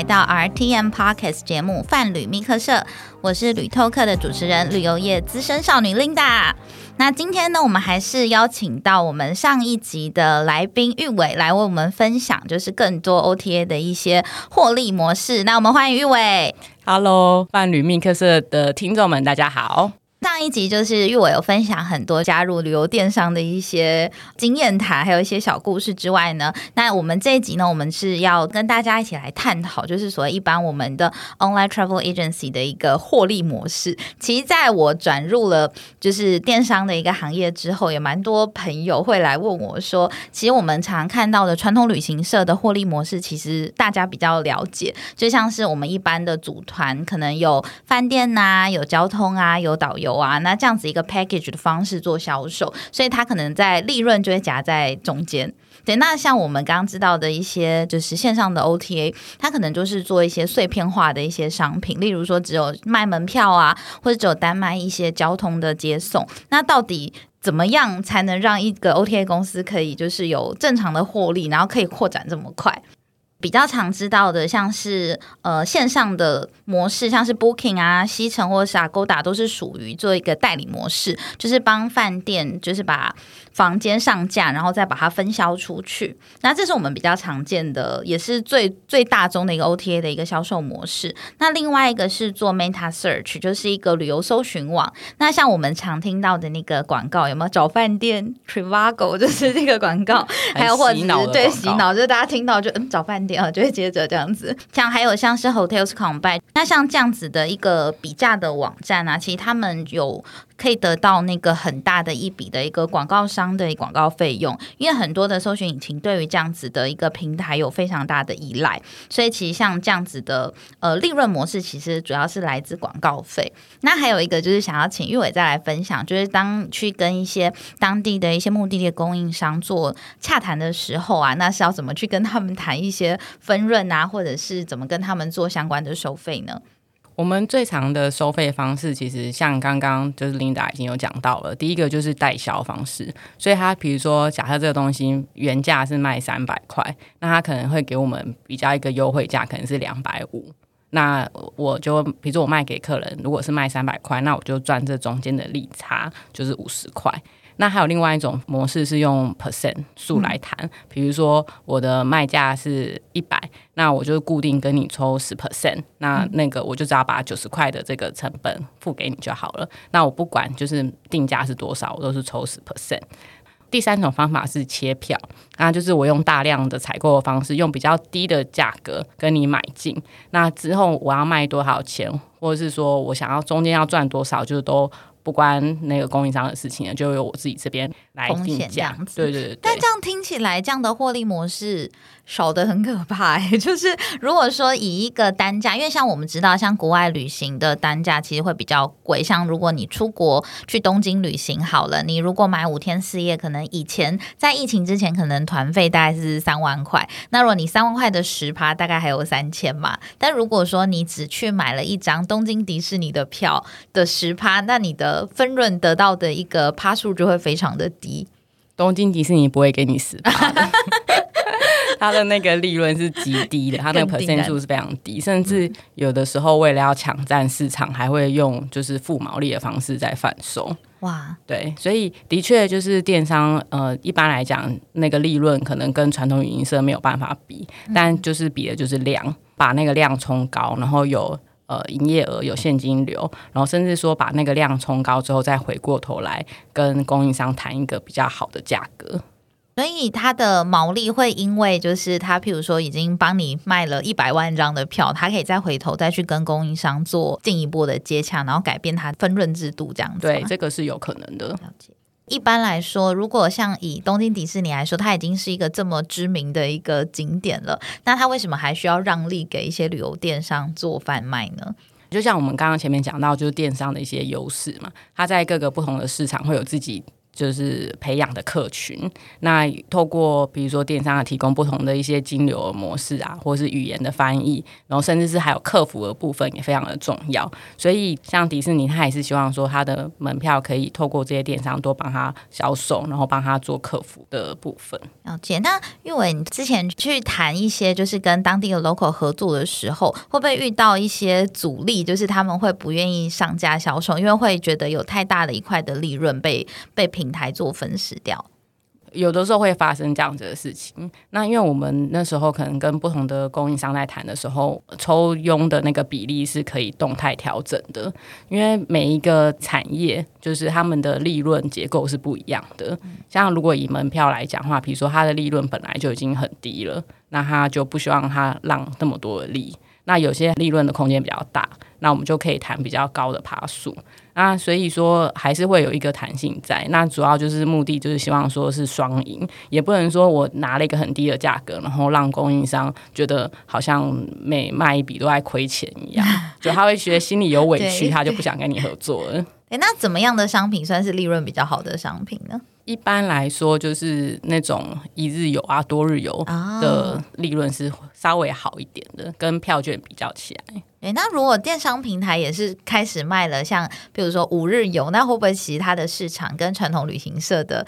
来到 RTM Podcast 节目《泛旅密客社》，我是旅透客的主持人，旅游业资深少女 Linda。那今天呢，我们还是邀请到我们上一集的来宾玉伟来为我们分享，就是更多 OTA 的一些获利模式。那我们欢迎玉伟。Hello，泛旅密客社的听众们，大家好。上一集就是玉伟有分享很多加入旅游电商的一些经验谈，还有一些小故事之外呢，那我们这一集呢，我们是要跟大家一起来探讨，就是所谓一般我们的 online travel agency 的一个获利模式。其实在我转入了就是电商的一个行业之后，也蛮多朋友会来问我说，其实我们常看到的传统旅行社的获利模式，其实大家比较了解，就像是我们一般的组团，可能有饭店呐，有交通啊，有导游。啊，那这样子一个 package 的方式做销售，所以它可能在利润就会夹在中间。对，那像我们刚刚知道的一些就是线上的 OTA，它可能就是做一些碎片化的一些商品，例如说只有卖门票啊，或者只有单卖一些交通的接送。那到底怎么样才能让一个 OTA 公司可以就是有正常的获利，然后可以扩展这么快？比较常知道的，像是呃线上的模式，像是 Booking 啊、西城或者是 Agoda，都是属于做一个代理模式，就是帮饭店，就是把。房间上架，然后再把它分销出去。那这是我们比较常见的，也是最最大宗的一个 OTA 的一个销售模式。那另外一个是做 Meta Search，就是一个旅游搜寻网。那像我们常听到的那个广告，有没有找饭店 Trivago，就是这个广告，还有或者是对洗脑，就是大家听到就嗯找饭店啊，就会接着这样子。像还有像是 Hotels Combine，那像这样子的一个比价的网站啊，其实他们有。可以得到那个很大的一笔的一个广告商的广告费用，因为很多的搜寻引擎对于这样子的一个平台有非常大的依赖，所以其实像这样子的呃利润模式，其实主要是来自广告费。那还有一个就是想要请玉伟再来分享，就是当去跟一些当地的一些目的地供应商做洽谈的时候啊，那是要怎么去跟他们谈一些分润啊，或者是怎么跟他们做相关的收费呢？我们最长的收费方式，其实像刚刚就是 Linda 已经有讲到了。第一个就是代销方式，所以他比如说，假设这个东西原价是卖三百块，那他可能会给我们比较一个优惠价，可能是两百五。那我就比如说我卖给客人，如果是卖三百块，那我就赚这中间的利差，就是五十块。那还有另外一种模式是用 percent 数来谈，比如说我的卖价是一百，那我就固定跟你抽十 percent，那那个我就只要把九十块的这个成本付给你就好了。那我不管就是定价是多少，我都是抽十 percent。第三种方法是切票，那就是我用大量的采购的方式，用比较低的价格跟你买进，那之后我要卖多少钱，或者是说我想要中间要赚多少，就是都。不关那个供应商的事情了，就由我自己这边来定价。对对对。但这样听起来，这样的获利模式少的很可怕。就是如果说以一个单价，因为像我们知道，像国外旅行的单价其实会比较贵。像如果你出国去东京旅行好了，你如果买五天四夜，可能以前在疫情之前，可能团费大概是三万块。那如果你三万块的十趴，大概还有三千嘛。但如果说你只去买了一张东京迪士尼的票的十趴，那你的分润得到的一个趴数就会非常的低，东京迪士尼不会给你十趴的，它的那个利润是极低的，它那个 percent 数是非常低，甚至有的时候为了要抢占市场，还会用就是负毛利的方式在贩售。哇，对，所以的确就是电商，呃，一般来讲那个利润可能跟传统运营社没有办法比，但就是比的就是量，把那个量冲高，然后有。呃，营业额有现金流，然后甚至说把那个量冲高之后，再回过头来跟供应商谈一个比较好的价格。所以它的毛利会因为就是他，譬如说已经帮你卖了一百万张的票，他可以再回头再去跟供应商做进一步的接洽，然后改变它分润制度这样子。对，这个是有可能的。了解。一般来说，如果像以东京迪士尼来说，它已经是一个这么知名的一个景点了，那它为什么还需要让利给一些旅游电商做贩卖呢？就像我们刚刚前面讲到，就是电商的一些优势嘛，它在各个不同的市场会有自己就是培养的客群。那透过比如说电商啊，提供不同的一些金流模式啊，或是语言的翻译，然后甚至是还有客服的部分也非常的重要。所以像迪士尼，他也是希望说他的门票可以透过这些电商多帮他销售，然后帮他做客服的部分。了解。那玉伟，你之前去谈一些就是跟当地的 local 合作的时候，会不会遇到一些阻力？就是他们会不愿意上架销售，因为会觉得有太大的一块的利润被被平台做分食掉。有的时候会发生这样子的事情。那因为我们那时候可能跟不同的供应商在谈的时候，抽佣的那个比例是可以动态调整的。因为每一个产业就是他们的利润结构是不一样的。像如果以门票来讲话，比如说它的利润本来就已经很低了，那他就不希望他让那么多的利。那有些利润的空间比较大，那我们就可以谈比较高的爬数。那所以说还是会有一个弹性在。那主要就是目的就是希望说是双赢，也不能说我拿了一个很低的价格，然后让供应商觉得好像每卖一笔都在亏钱一样，就他会觉得心里有委屈，他就不想跟你合作了。哎，那怎么样的商品算是利润比较好的商品呢？一般来说，就是那种一日游啊、多日游的利润是稍微好一点的，跟票券比较起来。对，那如果电商平台也是开始卖了，像比如说五日游，那会不会其他的市场跟传统旅行社的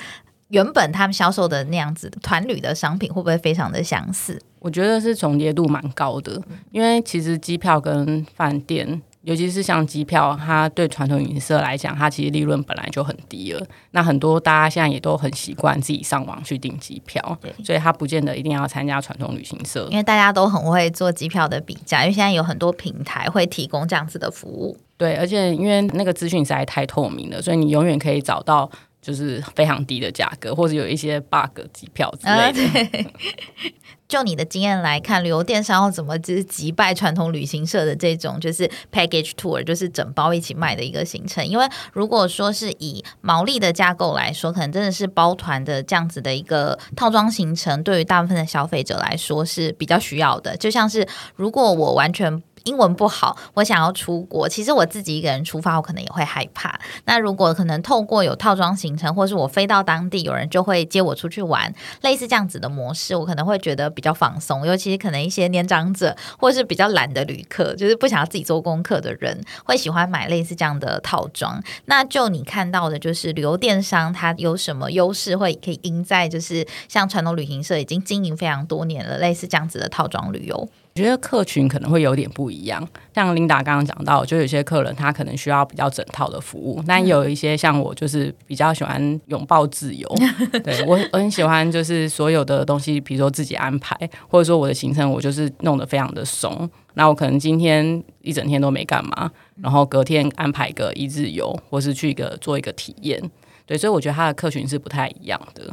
原本他们销售的那样子团旅的商品，会不会非常的相似？我觉得是重叠度蛮高的，因为其实机票跟饭店。尤其是像机票，它对传统旅行社来讲，它其实利润本来就很低了。那很多大家现在也都很习惯自己上网去订机票，所以它不见得一定要参加传统旅行社。因为大家都很会做机票的比价，因为现在有很多平台会提供这样子的服务。对，而且因为那个资讯实在太透明了，所以你永远可以找到就是非常低的价格，或者有一些 bug 机票之类的。就你的经验来看，旅游电商要怎么就是击败传统旅行社的这种就是 package tour，就是整包一起卖的一个行程？因为如果说是以毛利的架构来说，可能真的是包团的这样子的一个套装行程，对于大部分的消费者来说是比较需要的。就像是如果我完全。英文不好，我想要出国。其实我自己一个人出发，我可能也会害怕。那如果可能透过有套装行程，或是我飞到当地，有人就会接我出去玩，类似这样子的模式，我可能会觉得比较放松。尤其是可能一些年长者，或是比较懒的旅客，就是不想要自己做功课的人，会喜欢买类似这样的套装。那就你看到的，就是旅游电商它有什么优势，会可以赢在就是像传统旅行社已经经营非常多年了，类似这样子的套装旅游。我觉得客群可能会有点不一样，像琳达刚刚讲到，就有些客人他可能需要比较整套的服务，但有一些像我就是比较喜欢拥抱自由，对我我很喜欢就是所有的东西，比如说自己安排，或者说我的行程我就是弄得非常的松，那我可能今天一整天都没干嘛，然后隔天安排个一日游，或是去一个做一个体验，对，所以我觉得他的客群是不太一样的。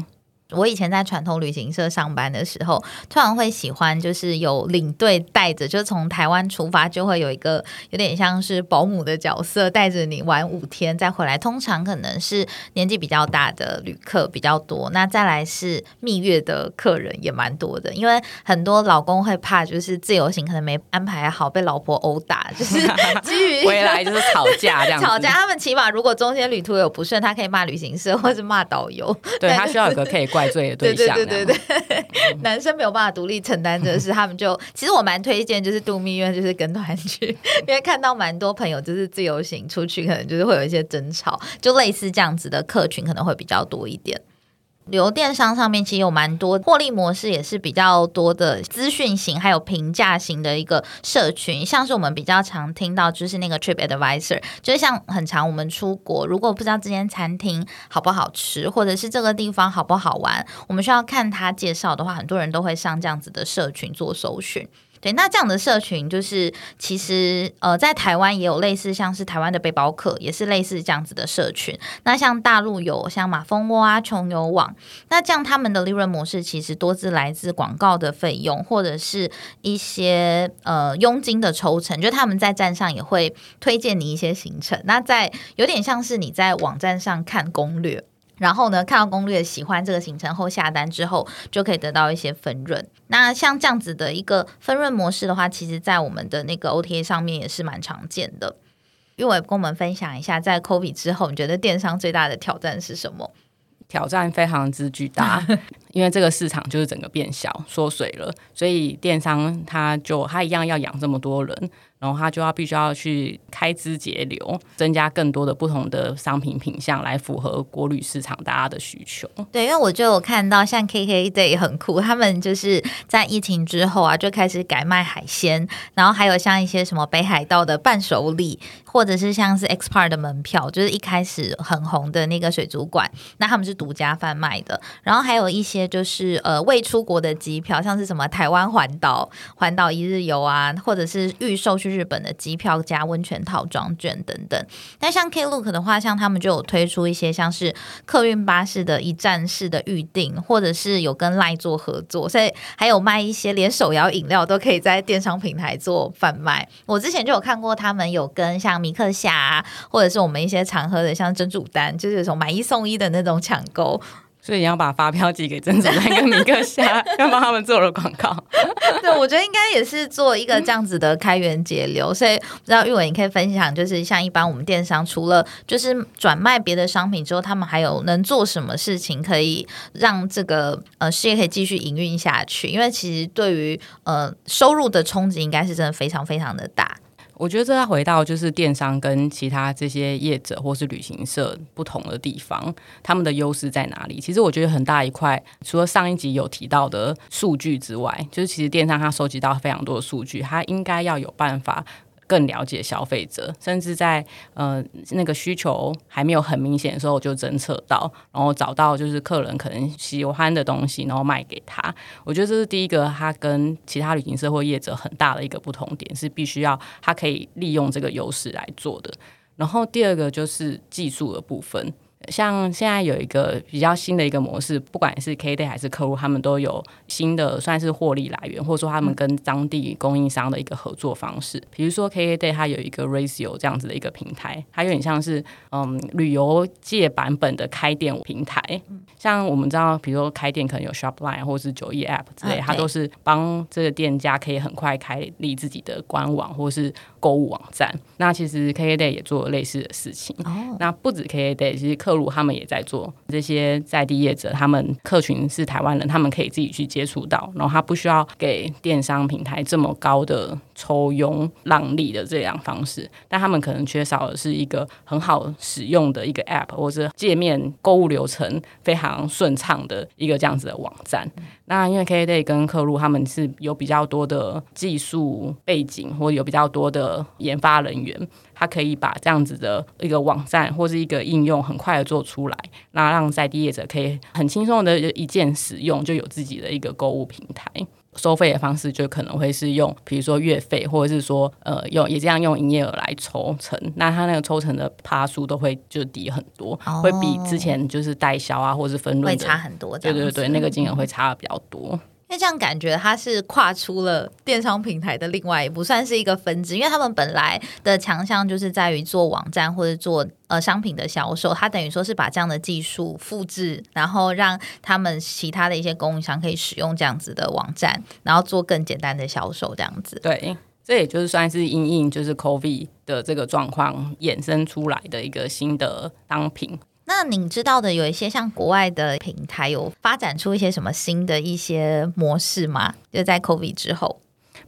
我以前在传统旅行社上班的时候，突然会喜欢，就是有领队带着，就从台湾出发，就会有一个有点像是保姆的角色，带着你玩五天再回来。通常可能是年纪比较大的旅客比较多，那再来是蜜月的客人也蛮多的，因为很多老公会怕，就是自由行可能没安排好，被老婆殴打，就是基于回来就是吵架这样。吵架，他们起码如果中间旅途有不顺，他可以骂旅行社或是骂导游。对他需要有个可以怪罪的对象。对对对对，男生没有办法独立承担这事，他们就其实我蛮推荐，就是度蜜月，就是跟团去，因为看到蛮多朋友就是自由行出去，可能就是会有一些争吵，就类似这样子的客群可能会比较多一点。旅游电商上面其实有蛮多获利模式，也是比较多的资讯型，还有评价型的一个社群。像是我们比较常听到，就是那个 Trip Advisor，就是像很常我们出国，如果不知道这间餐厅好不好吃，或者是这个地方好不好玩，我们需要看他介绍的话，很多人都会上这样子的社群做搜寻。对，那这样的社群就是其实呃，在台湾也有类似，像是台湾的背包客也是类似这样子的社群。那像大陆有像马蜂窝啊、穷游网，那这样他们的利润模式其实多是来自广告的费用，或者是一些呃佣金的抽成，就他们在站上也会推荐你一些行程。那在有点像是你在网站上看攻略。然后呢，看到攻略喜欢这个行程后下单之后，就可以得到一些分润。那像这样子的一个分润模式的话，其实在我们的那个 OTA 上面也是蛮常见的。因为跟我们分享一下，在 COVID 之后，你觉得电商最大的挑战是什么？挑战非常之巨大，因为这个市场就是整个变小缩水了，所以电商它就它一样要养这么多人。然后他就要必须要去开支节流，增加更多的不同的商品品相来符合国旅市场大家的需求。对，因为我就有看到像 KK Day 很酷，他们就是在疫情之后啊，就开始改卖海鲜，然后还有像一些什么北海道的伴手礼，或者是像是 X Park 的门票，就是一开始很红的那个水族馆，那他们是独家贩卖的。然后还有一些就是呃未出国的机票，像是什么台湾环岛、环岛一日游啊，或者是预售去。日本的机票加温泉套装券等等，那像 Klook 的话，像他们就有推出一些像是客运巴士的一站式的预订，或者是有跟赖做合作，所以还有卖一些连手摇饮料都可以在电商平台做贩卖。我之前就有看过他们有跟像米克夏啊，或者是我们一些常喝的像珍珠丹，就是有种买一送一的那种抢购。所以你要把发票寄给曾主任跟米克夏，要帮他们做了广告。对，我觉得应该也是做一个这样子的开源节流。所以不知道玉伟，你可以分享，就是像一般我们电商除了就是转卖别的商品之后，他们还有能做什么事情可以让这个呃事业可以继续营运下去？因为其实对于呃收入的冲击，应该是真的非常非常的大。我觉得这要回到就是电商跟其他这些业者或是旅行社不同的地方，他们的优势在哪里？其实我觉得很大一块，除了上一集有提到的数据之外，就是其实电商它收集到非常多的数据，它应该要有办法。更了解消费者，甚至在呃那个需求还没有很明显的时候，就侦测到，然后找到就是客人可能喜欢的东西，然后卖给他。我觉得这是第一个，他跟其他旅行社或业者很大的一个不同点，是必须要他可以利用这个优势来做的。然后第二个就是技术的部分。像现在有一个比较新的一个模式，不管是 K Day 还是客户，他们都有新的算是获利来源，或者说他们跟当地供应商的一个合作方式。比如说 K Day 它有一个 Ratio 这样子的一个平台，它有点像是嗯旅游界版本的开店平台。像我们知道，比如说开店可能有 Shopline 或者是九亿 App 之类，它都是帮这个店家可以很快开立自己的官网或是购物网站。那其实 K Day 也做类似的事情。那不止 K Day，其实客客路他们也在做这些在地业者，他们客群是台湾人，他们可以自己去接触到，然后他不需要给电商平台这么高的抽佣让利的这样方式，但他们可能缺少的是一个很好使用的一个 App 或者界面购物流程非常顺畅的一个这样子的网站。那因为 K Day 跟客路他们是有比较多的技术背景，或有比较多的研发人员。他可以把这样子的一个网站或是一个应用很快的做出来，那让在地业者可以很轻松的一键使用，就有自己的一个购物平台。收费的方式就可能会是用，比如说月费，或者是说呃用也这样用营业额来抽成。那他那个抽成的趴数都会就低很多，会比之前就是代销啊或者是分润会差很多。对对对，那个金额会差的比较多。因为这样感觉它是跨出了电商平台的另外一步，算是一个分支。因为他们本来的强项就是在于做网站或者做呃商品的销售，它等于说是把这样的技术复制，然后让他们其他的一些供应商可以使用这样子的网站，然后做更简单的销售这样子。对，这也就是算是因应就是 COVID 的这个状况衍生出来的一个新的商品。那你知道的有一些像国外的平台有发展出一些什么新的一些模式吗？就在 COVID 之后，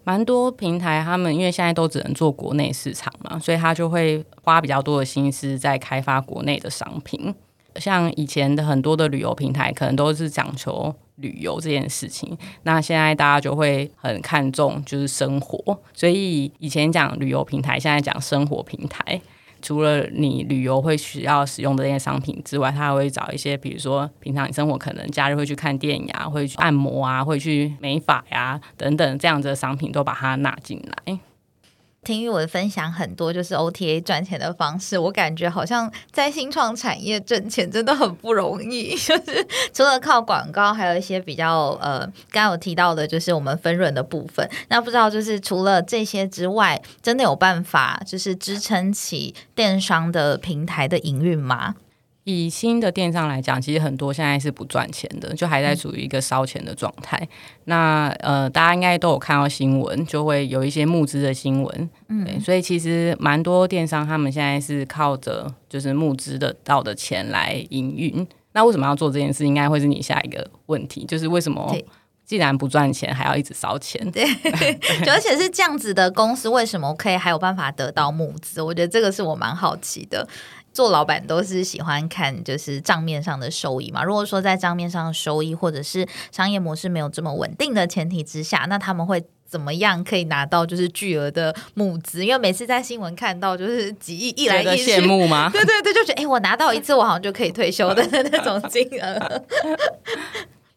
蛮多平台他们因为现在都只能做国内市场嘛，所以他就会花比较多的心思在开发国内的商品。像以前的很多的旅游平台，可能都是讲求旅游这件事情，那现在大家就会很看重就是生活，所以以前讲旅游平台，现在讲生活平台。除了你旅游会需要使用的那些商品之外，他还会找一些，比如说平常你生活可能假日会去看电影啊，会去按摩啊，会去美发呀等等这样子的商品，都把它纳进来。听玉文分享很多就是 OTA 赚钱的方式，我感觉好像在新创产业挣钱真的很不容易。就是除了靠广告，还有一些比较呃，刚刚有提到的，就是我们分润的部分。那不知道就是除了这些之外，真的有办法就是支撑起电商的平台的营运吗？以新的电商来讲，其实很多现在是不赚钱的，就还在处于一个烧钱的状态。那呃，大家应该都有看到新闻，就会有一些募资的新闻。嗯，所以其实蛮多电商他们现在是靠着就是募资的到的钱来营运。那为什么要做这件事？应该会是你下一个问题，就是为什么既然不赚钱，还要一直烧钱？对，就而且是这样子的公司，为什么可以还有办法得到募资？我觉得这个是我蛮好奇的。做老板都是喜欢看就是账面上的收益嘛。如果说在账面上的收益或者是商业模式没有这么稳定的前提之下，那他们会怎么样可以拿到就是巨额的募资？因为每次在新闻看到就是几亿一来一去，羡慕吗？对对对，就觉得哎、我拿到一次我好像就可以退休的那种金额。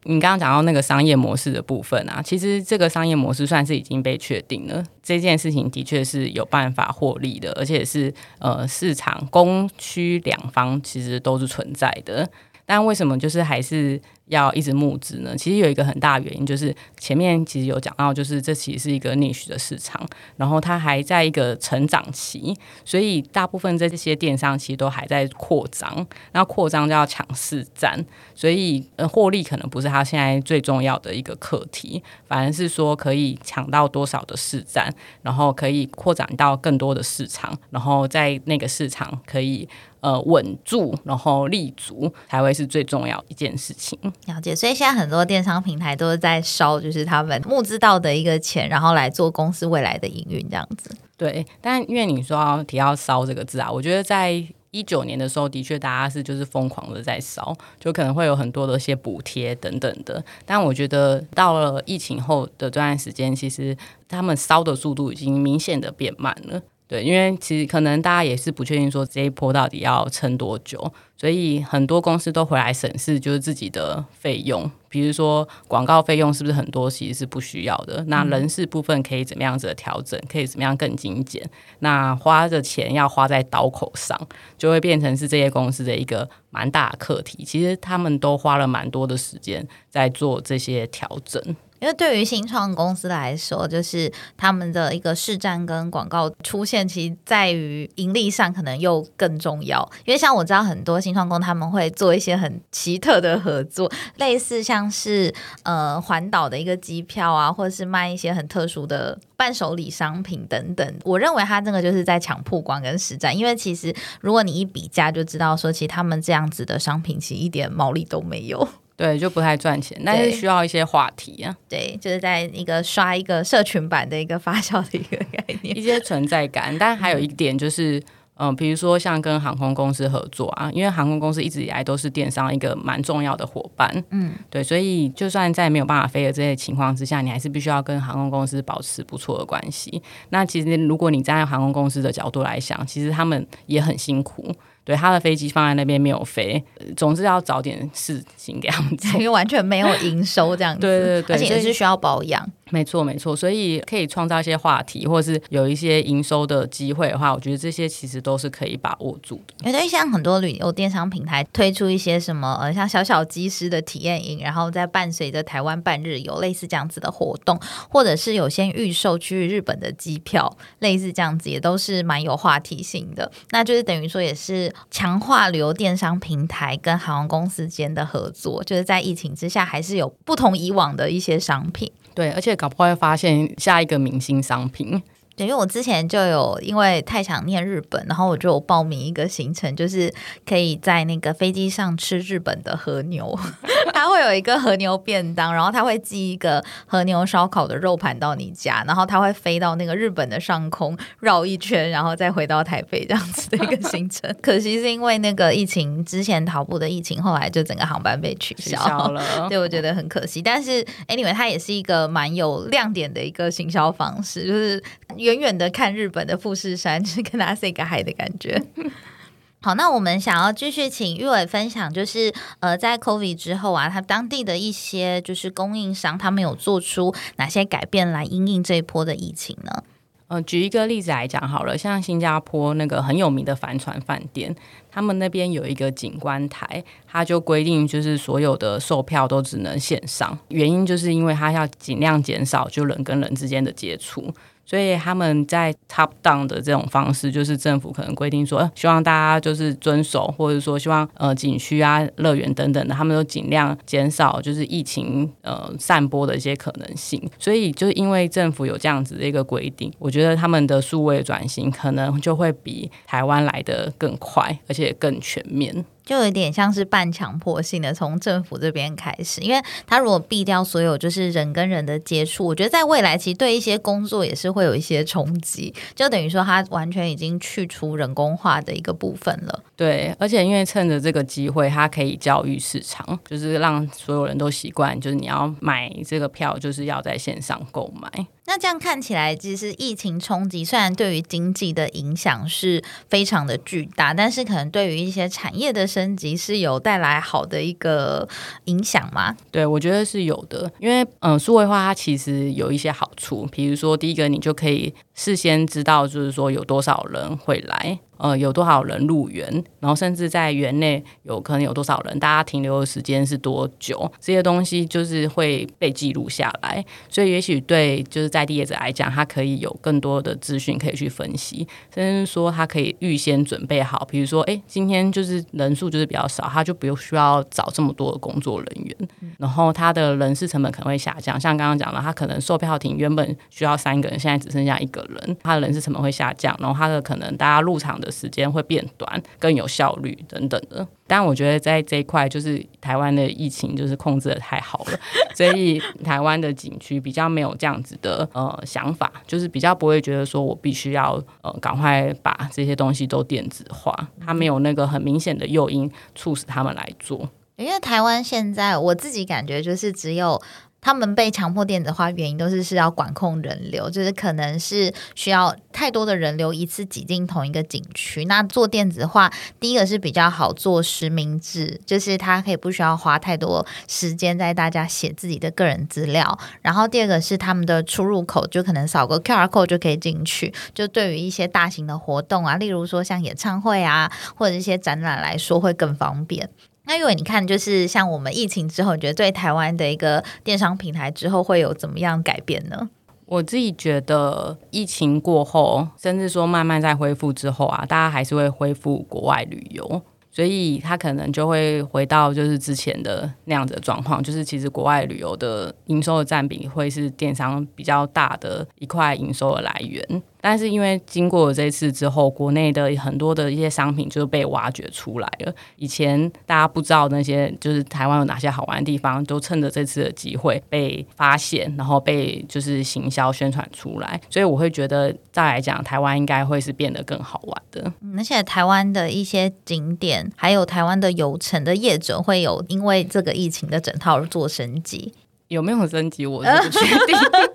你刚刚讲到那个商业模式的部分啊，其实这个商业模式算是已经被确定了。这件事情的确是有办法获利的，而且是呃市场供需两方其实都是存在的。但为什么就是还是要一直募资呢？其实有一个很大原因，就是前面其实有讲到，就是这其实是一个 niche 的市场，然后它还在一个成长期，所以大部分这些电商其实都还在扩张。那扩张就要抢市占，所以呃获利可能不是它现在最重要的一个课题，反而是说可以抢到多少的市占，然后可以扩展到更多的市场，然后在那个市场可以。呃，稳住，然后立足，才会是最重要一件事情。了解，所以现在很多电商平台都是在烧，就是他们募资到的一个钱，然后来做公司未来的营运这样子。对，但因为你说要提到“烧”这个字啊，我觉得在一九年的时候，的确大家是就是疯狂的在烧，就可能会有很多的一些补贴等等的。但我觉得到了疫情后的这段时间，其实他们烧的速度已经明显的变慢了。对，因为其实可能大家也是不确定说这一波到底要撑多久，所以很多公司都回来审视就是自己的费用，比如说广告费用是不是很多其实是不需要的，那人事部分可以怎么样子的调整，可以怎么样更精简，那花的钱要花在刀口上，就会变成是这些公司的一个蛮大的课题。其实他们都花了蛮多的时间在做这些调整。因为对于新创公司来说，就是他们的一个市占跟广告出现，其实在于盈利上可能又更重要。因为像我知道很多新创公他们会做一些很奇特的合作，类似像是呃环岛的一个机票啊，或者是卖一些很特殊的伴手礼商品等等。我认为他这个就是在抢曝光跟实战，因为其实如果你一比价就知道说，其实他们这样子的商品其实一点毛利都没有。对，就不太赚钱，但是需要一些话题啊，对，就是在一个刷一个社群版的一个发酵的一个概念，一些存在感。但还有一点就是，嗯、比如说像跟航空公司合作啊，因为航空公司一直以来都是电商一个蛮重要的伙伴，嗯，对，所以就算在没有办法飞的这些情况之下，你还是必须要跟航空公司保持不错的关系。那其实如果你站在航空公司的角度来想，其实他们也很辛苦。对，他的飞机放在那边没有飞，呃总之要找点事情给他们做因。为完全没有营收这样子，对对对而且也是需要保养。没错，没错，所以可以创造一些话题，或者是有一些营收的机会的话，我觉得这些其实都是可以把握住的。因为像很多旅游电商平台推出一些什么呃，像小小机师的体验营，然后再伴随着台湾半日游类似这样子的活动，或者是有些预售去日本的机票，类似这样子也都是蛮有话题性的。那就是等于说也是强化旅游电商平台跟航空公司间的合作，就是在疫情之下还是有不同以往的一些商品。对，而且搞不好会发现下一个明星商品。对，因为我之前就有因为太想念日本，然后我就有报名一个行程，就是可以在那个飞机上吃日本的和牛，它会有一个和牛便当，然后它会寄一个和牛烧烤的肉盘到你家，然后它会飞到那个日本的上空绕一圈，然后再回到台北这样子的一个行程。可惜是因为那个疫情之前逃步的疫情，后来就整个航班被取消了，对，我觉得很可惜。但是，anyway，它也是一个蛮有亮点的一个行销方式，就是远远的看日本的富士山，就 是跟大家 say 个 hi 的感觉。好，那我们想要继续请玉伟分享，就是呃，在 COVID 之后啊，他当地的一些就是供应商，他们有做出哪些改变来应应这一波的疫情呢？呃，举一个例子来讲好了，像新加坡那个很有名的帆船饭店，他们那边有一个景观台，它就规定就是所有的售票都只能线上，原因就是因为它要尽量减少就人跟人之间的接触。所以他们在 top down 的这种方式，就是政府可能规定说，呃希望大家就是遵守，或者说希望呃景区啊、乐园等等的，他们都尽量减少就是疫情呃散播的一些可能性。所以就是因为政府有这样子的一个规定，我觉得他们的数位转型可能就会比台湾来的更快，而且更全面。就有点像是半强迫性的从政府这边开始，因为他如果避掉所有就是人跟人的接触，我觉得在未来其实对一些工作也是会有一些冲击，就等于说他完全已经去除人工化的一个部分了。对，而且因为趁着这个机会，它可以教育市场，就是让所有人都习惯，就是你要买这个票，就是要在线上购买。那这样看起来，其实疫情冲击虽然对于经济的影响是非常的巨大，但是可能对于一些产业的升级是有带来好的一个影响吗？对，我觉得是有的，因为嗯，数位化它其实有一些好处，比如说第一个，你就可以事先知道，就是说有多少人会来。呃，有多少人入园，然后甚至在园内有可能有多少人，大家停留的时间是多久，这些东西就是会被记录下来。所以，也许对就是在地业者来讲，他可以有更多的资讯可以去分析，甚至说他可以预先准备好，比如说，哎，今天就是人数就是比较少，他就不用需要找这么多的工作人员，然后他的人事成本可能会下降。像刚刚讲的，他可能售票亭原本需要三个人，现在只剩下一个人，他的人事成本会下降，然后他的可能大家入场的。时间会变短，更有效率等等的。但我觉得在这一块，就是台湾的疫情就是控制的太好了，所以台湾的景区比较没有这样子的呃想法，就是比较不会觉得说我必须要呃赶快把这些东西都电子化，它没有那个很明显的诱因促使他们来做。因为台湾现在我自己感觉就是只有。他们被强迫电子化，原因都是是要管控人流，就是可能是需要太多的人流一次挤进同一个景区。那做电子化，第一个是比较好做实名制，就是它可以不需要花太多时间在大家写自己的个人资料。然后第二个是他们的出入口，就可能扫个 QR code 就可以进去。就对于一些大型的活动啊，例如说像演唱会啊，或者一些展览来说，会更方便。那因为你看，就是像我们疫情之后，你觉得对台湾的一个电商平台之后会有怎么样改变呢？我自己觉得，疫情过后，甚至说慢慢在恢复之后啊，大家还是会恢复国外旅游，所以他可能就会回到就是之前的那样子的状况，就是其实国外旅游的营收的占比会是电商比较大的一块营收的来源。但是因为经过这次之后，国内的很多的一些商品就是被挖掘出来了。以前大家不知道那些就是台湾有哪些好玩的地方，都趁着这次的机会被发现，然后被就是行销宣传出来。所以我会觉得再来讲，台湾应该会是变得更好玩的。而且台湾的一些景点，还有台湾的游程的业者，会有因为这个疫情的整套而做升级。有没有升级？我是不确定。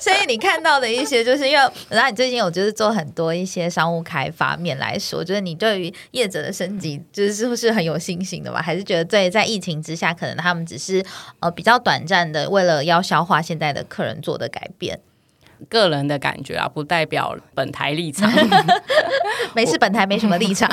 所以你看到的一些，就是因为然后你最近有就是做很多一些商务开发面来说，就是你对于业者的升级，就是是不是很有信心的吧？还是觉得在在疫情之下，可能他们只是呃比较短暂的，为了要消化现在的客人做的改变？个人的感觉啊，不代表本台立场。没事，本台没什么立场。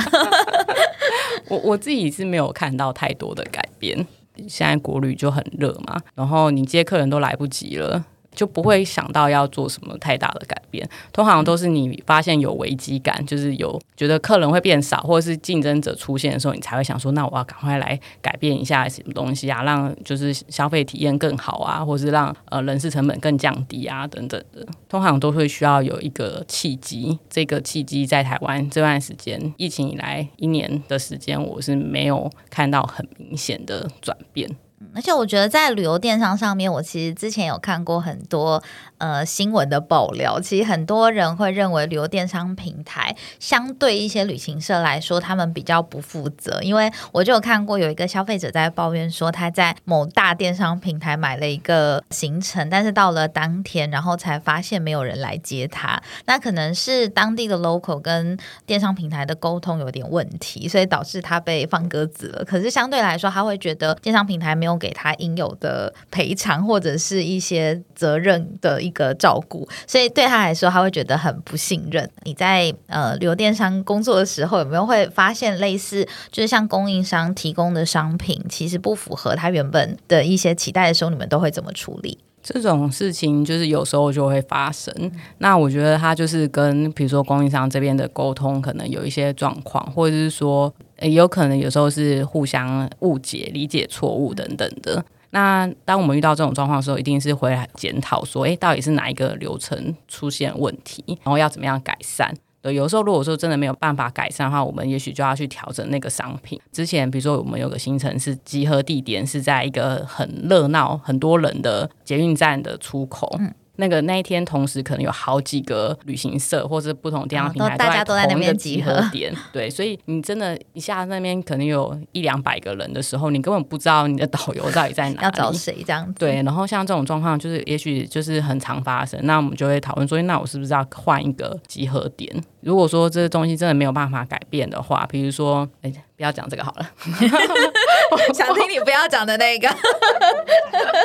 我我自己是没有看到太多的改变。现在国旅就很热嘛，然后你接客人都来不及了。就不会想到要做什么太大的改变，通常都是你发现有危机感，就是有觉得客人会变少，或者是竞争者出现的时候，你才会想说，那我要赶快来改变一下什么东西啊，让就是消费体验更好啊，或是让呃人事成本更降低啊等等的，通常都会需要有一个契机。这个契机在台湾这段时间疫情以来一年的时间，我是没有看到很明显的转变。而且我觉得在旅游电商上面，我其实之前有看过很多呃新闻的爆料。其实很多人会认为旅游电商平台相对一些旅行社来说，他们比较不负责。因为我就有看过有一个消费者在抱怨说，他在某大电商平台买了一个行程，但是到了当天，然后才发现没有人来接他。那可能是当地的 local 跟电商平台的沟通有点问题，所以导致他被放鸽子了。可是相对来说，他会觉得电商平台没有给他应有的赔偿或者是一些责任的一个照顾，所以对他来说，他会觉得很不信任。你在呃旅游电商工作的时候，有没有会发现类似，就是像供应商提供的商品，其实不符合他原本的一些期待的时候，你们都会怎么处理？这种事情就是有时候就会发生。那我觉得他就是跟比如说供应商这边的沟通可能有一些状况，或者是说。也有可能有时候是互相误解、理解错误等等的。那当我们遇到这种状况的时候，一定是回来检讨说，哎，到底是哪一个流程出现问题，然后要怎么样改善。对，有时候如果说真的没有办法改善的话，我们也许就要去调整那个商品。之前比如说我们有个行程是集合地点是在一个很热闹、很多人的捷运站的出口。那个那一天，同时可能有好几个旅行社或者不同电商平台大家都在那边集合点，对，所以你真的一下那边可能有一两百个人的时候，你根本不知道你的导游到底在哪，要找谁这样。对，然后像这种状况，就是也许就是很常发生，那我们就会讨论说，那我是不是要换一个集合点？如果说这个东西真的没有办法改变的话，比如说，哎，不要讲这个好了，想听你不要讲的那个，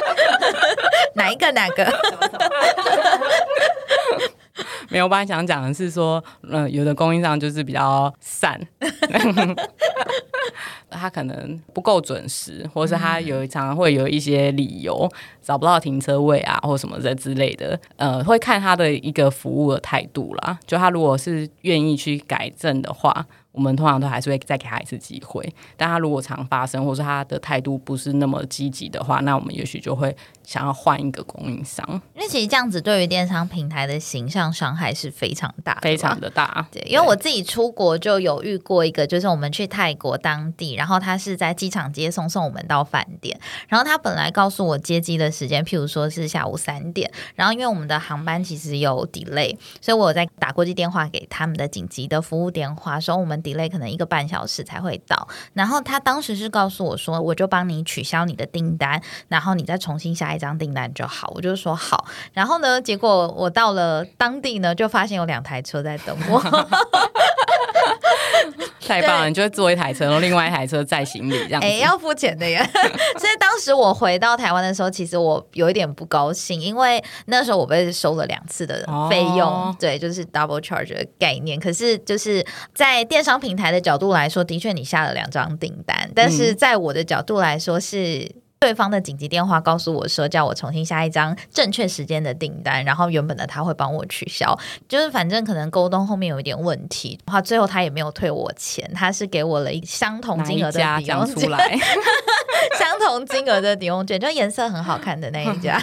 哪一个？哪个？没有，我本来想讲的是说，嗯，有的供应商就是比较散，他可能不够准时，或是他有常常会有一些理由找不到停车位啊，或什么的之类的。呃，会看他的一个服务的态度啦。就他如果是愿意去改正的话。我们通常都还是会再给他一次机会，但他如果常发生，或是他的态度不是那么积极的话，那我们也许就会想要换一个供应商。因为其实这样子对于电商平台的形象伤害是非常大，非常的大。对，因为我自己出国就有遇过一个，就是我们去泰国当地，然后他是在机场接送送我们到饭店，然后他本来告诉我接机的时间，譬如说是下午三点，然后因为我们的航班其实有 delay，所以我在打国际电话给他们的紧急的服务电话，说我们。delay 可能一个半小时才会到，然后他当时是告诉我说，我就帮你取消你的订单，然后你再重新下一张订单就好。我就说好，然后呢，结果我到了当地呢，就发现有两台车在等我。太棒了！你就会坐一台车，然后另外一台车载行李，这样。哎，要付钱的呀。所以当时我回到台湾的时候，其实我有一点不高兴，因为那时候我被收了两次的费用，对，就是 double charge 的概念。可是就是在电商平台的角度来说，的确你下了两张订单，但是在我的角度来说是。对方的紧急电话告诉我说，叫我重新下一张正确时间的订单，然后原本的他会帮我取消，就是反正可能沟通后面有一点问题，然后最后他也没有退我钱，他是给我了一 相同金额的抵用出来。相同金额的抵用券，就颜色很好看的那一家，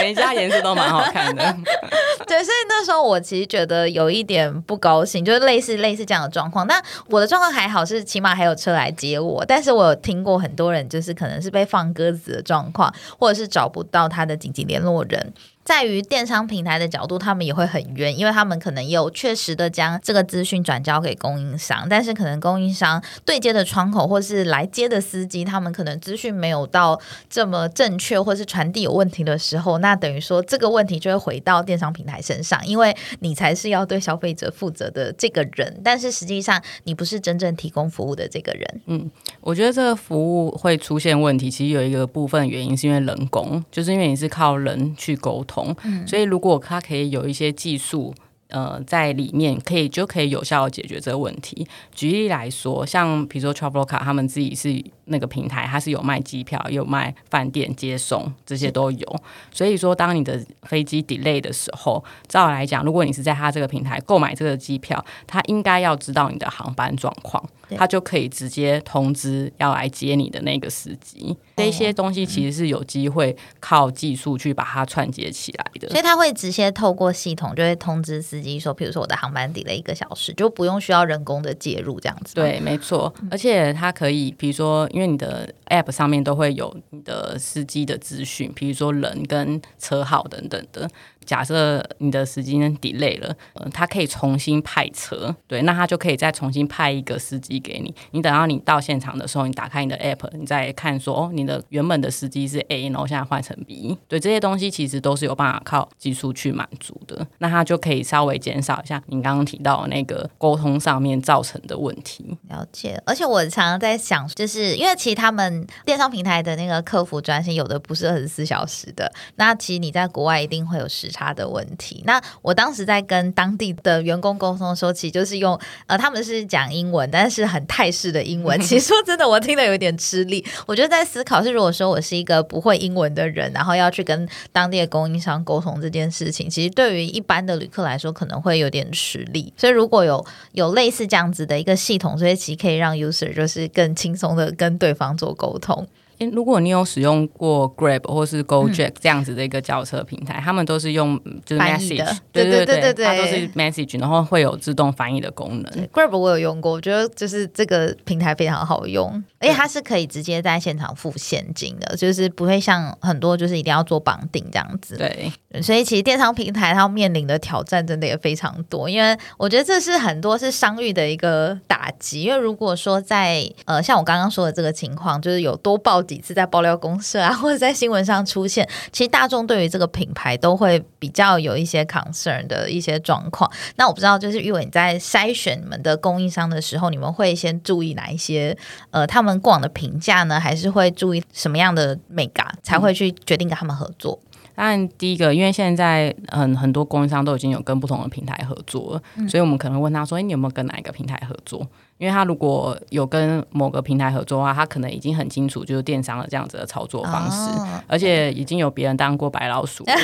每一家颜色都蛮好看的。对，所以那时候我其实觉得有一点不高兴，就是类似类似这样的状况。那我的状况还好，是起码还有车来接我。但是我有听过很多人，就是可能是被放鸽子的状况，或者是找不到他的紧急联络人。在于电商平台的角度，他们也会很冤，因为他们可能有确实的将这个资讯转交给供应商，但是可能供应商对接的窗口或是来接的司机，他们可能资讯没有到这么正确，或是传递有问题的时候，那等于说这个问题就会回到电商平台身上，因为你才是要对消费者负责的这个人，但是实际上你不是真正提供服务的这个人。嗯，我觉得这个服务会出现问题，其实有一个部分原因是因为人工，就是因为你是靠人去沟通。所以，如果他可以有一些技术，呃，在里面可以就可以有效的解决这个问题。举例来说，像比如说 Traveloka，他们自己是。那个平台它是有卖机票，有卖饭店接送，这些都有。所以说，当你的飞机 delay 的时候，照来讲，如果你是在他这个平台购买这个机票，他应该要知道你的航班状况，他就可以直接通知要来接你的那个司机。这些东西其实是有机会靠技术去把它串接起来的。所以他会直接透过系统就会通知司机说，比如说我的航班 delay 一个小时，就不用需要人工的介入这样子。对，没错。而且它可以，比如说。因为你的 App 上面都会有你的司机的资讯，比如说人跟车号等等的。假设你的司机 delay 了，呃，他可以重新派车，对，那他就可以再重新派一个司机给你。你等到你到现场的时候，你打开你的 app，你再看说，哦，你的原本的司机是 A，然后现在换成 B，对，这些东西其实都是有办法靠技术去满足的。那他就可以稍微减少一下你刚刚提到的那个沟通上面造成的问题。了解，而且我常常在想，就是因为其实他们电商平台的那个客服专线有的不是二十四小时的，那其实你在国外一定会有时。差的问题。那我当时在跟当地的员工沟通的时候，其实就是用呃，他们是讲英文，但是很泰式的英文。其实说真的，我听得有点吃力。我觉得在思考是，如果说我是一个不会英文的人，然后要去跟当地的供应商沟通这件事情，其实对于一般的旅客来说，可能会有点吃力。所以如果有有类似这样子的一个系统，所以其实可以让 user 就是更轻松的跟对方做沟通。诶，如果你有使用过 Grab 或是 GoJack 这样子的一个轿车平台，他们都是用就是 message，对对对对对它都是 message，然后会有自动翻译的功能。Grab 我有用过，我觉得就是这个平台非常好用，而且它是可以直接在现场付现金的，就是不会像很多就是一定要做绑定这样子。对，所以其实电商平台它面临的挑战真的也非常多，因为我觉得这是很多是商誉的一个打击。因为如果说在呃像我刚刚说的这个情况，就是有多报几次在爆料公社啊，或者在新闻上出现，其实大众对于这个品牌都会比较有一些 concern 的一些状况。那我不知道，就是玉伟你在筛选你们的供应商的时候，你们会先注意哪一些呃他们过往的评价呢？还是会注意什么样的美感才会去决定跟他们合作？当然，第一个，因为现在很很多供应商都已经有跟不同的平台合作了，所以我们可能问他说：“哎、你有没有跟哪一个平台合作？”因为他如果有跟某个平台合作的话，他可能已经很清楚就是电商的这样子的操作方式，哦而且已经有别人当过白老鼠，对，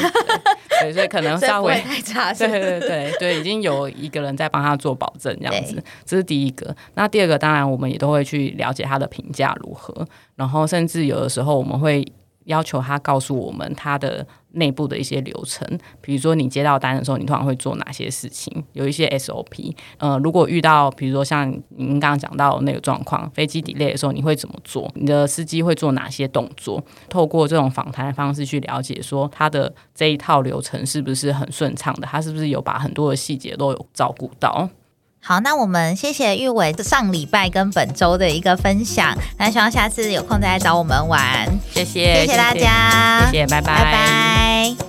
对所以可能稍微。太差，对对对对，已经有一个人在帮他做保证，这样子，这是第一个。那第二个，当然我们也都会去了解他的评价如何，然后甚至有的时候我们会要求他告诉我们他的内部的一些流程，比如说你接到单的时候，你通常会做哪些事情，有一些 SOP。呃，如果遇到比如说像您刚刚讲到那个状况，飞机 delay 的时候，你会怎么做？你的司机会做哪些动作？透过这种访谈的方式去了解，说他的这一套流程是不是很顺畅的，他是不是有把很多的细节都有照顾到。好，那我们谢谢玉伟上礼拜跟本周的一个分享，那希望下次有空再来找我们玩，谢谢，谢谢大家，谢谢，拜。拜拜